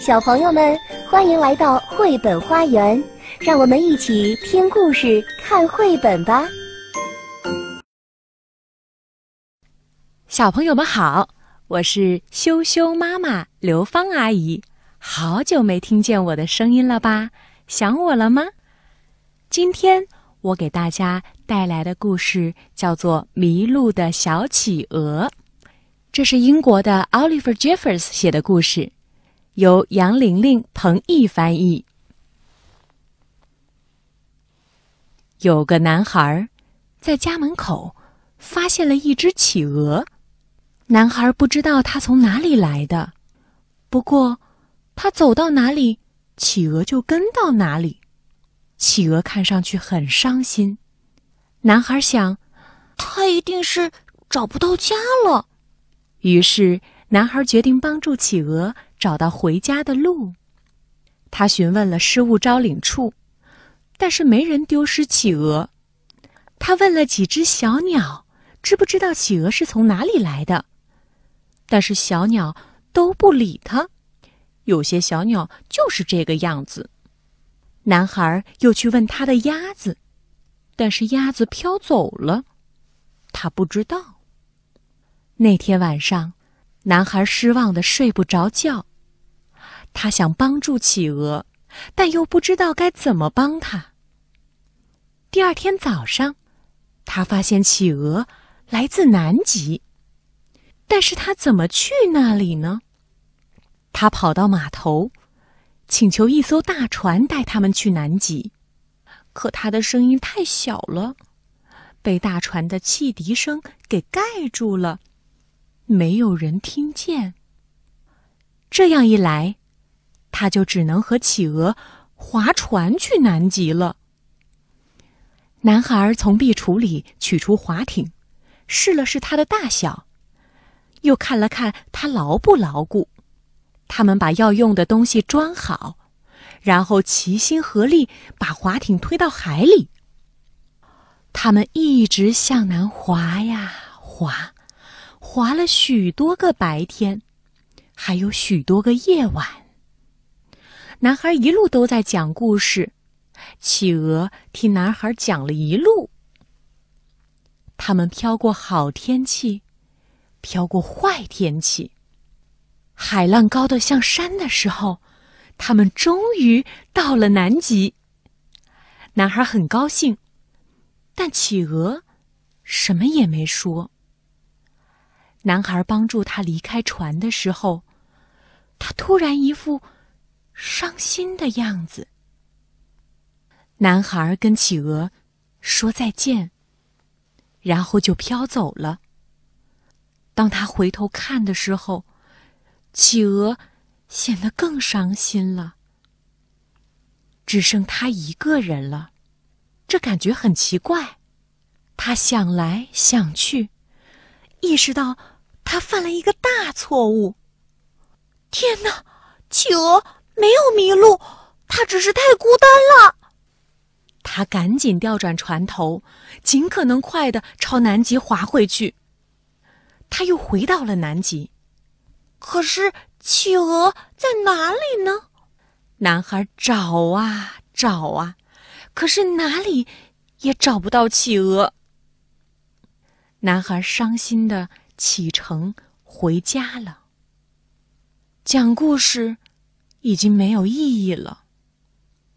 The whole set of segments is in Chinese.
小朋友们，欢迎来到绘本花园，让我们一起听故事、看绘本吧。小朋友们好，我是羞羞妈妈刘芳阿姨，好久没听见我的声音了吧？想我了吗？今天我给大家带来的故事叫做《迷路的小企鹅》，这是英国的 Oliver Jeffers 写的故事。由杨玲玲、彭毅翻译。有个男孩在家门口发现了一只企鹅，男孩不知道它从哪里来的，不过他走到哪里，企鹅就跟到哪里。企鹅看上去很伤心，男孩想，他一定是找不到家了。于是，男孩决定帮助企鹅。找到回家的路，他询问了失物招领处，但是没人丢失企鹅。他问了几只小鸟，知不知道企鹅是从哪里来的，但是小鸟都不理他。有些小鸟就是这个样子。男孩又去问他的鸭子，但是鸭子飘走了，他不知道。那天晚上，男孩失望的睡不着觉。他想帮助企鹅，但又不知道该怎么帮他。第二天早上，他发现企鹅来自南极，但是他怎么去那里呢？他跑到码头，请求一艘大船带他们去南极，可他的声音太小了，被大船的汽笛声给盖住了，没有人听见。这样一来。他就只能和企鹅划船去南极了。男孩从壁橱里取出划艇，试了试它的大小，又看了看它牢不牢固。他们把要用的东西装好，然后齐心合力把划艇推到海里。他们一直向南划呀划，划了许多个白天，还有许多个夜晚。男孩一路都在讲故事，企鹅替男孩讲了一路。他们飘过好天气，飘过坏天气。海浪高的像山的时候，他们终于到了南极。男孩很高兴，但企鹅什么也没说。男孩帮助他离开船的时候，他突然一副。伤心的样子。男孩跟企鹅说再见，然后就飘走了。当他回头看的时候，企鹅显得更伤心了。只剩他一个人了，这感觉很奇怪。他想来想去，意识到他犯了一个大错误。天哪，企鹅！没有迷路，他只是太孤单了。他赶紧调转船头，尽可能快的朝南极划回去。他又回到了南极，可是企鹅在哪里呢？男孩找啊找啊，可是哪里也找不到企鹅。男孩伤心的启程回家了。讲故事。已经没有意义了，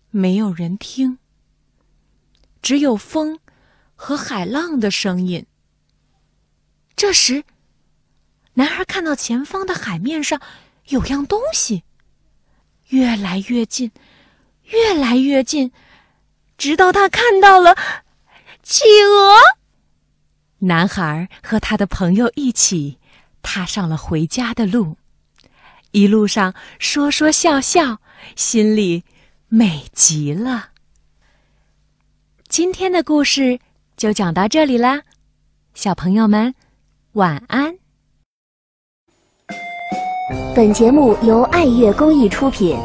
没有人听，只有风和海浪的声音。这时，男孩看到前方的海面上有样东西，越来越近，越来越近，直到他看到了企鹅。男孩和他的朋友一起踏上了回家的路。一路上说说笑笑，心里美极了。今天的故事就讲到这里啦，小朋友们晚安。本节目由爱乐公益出品。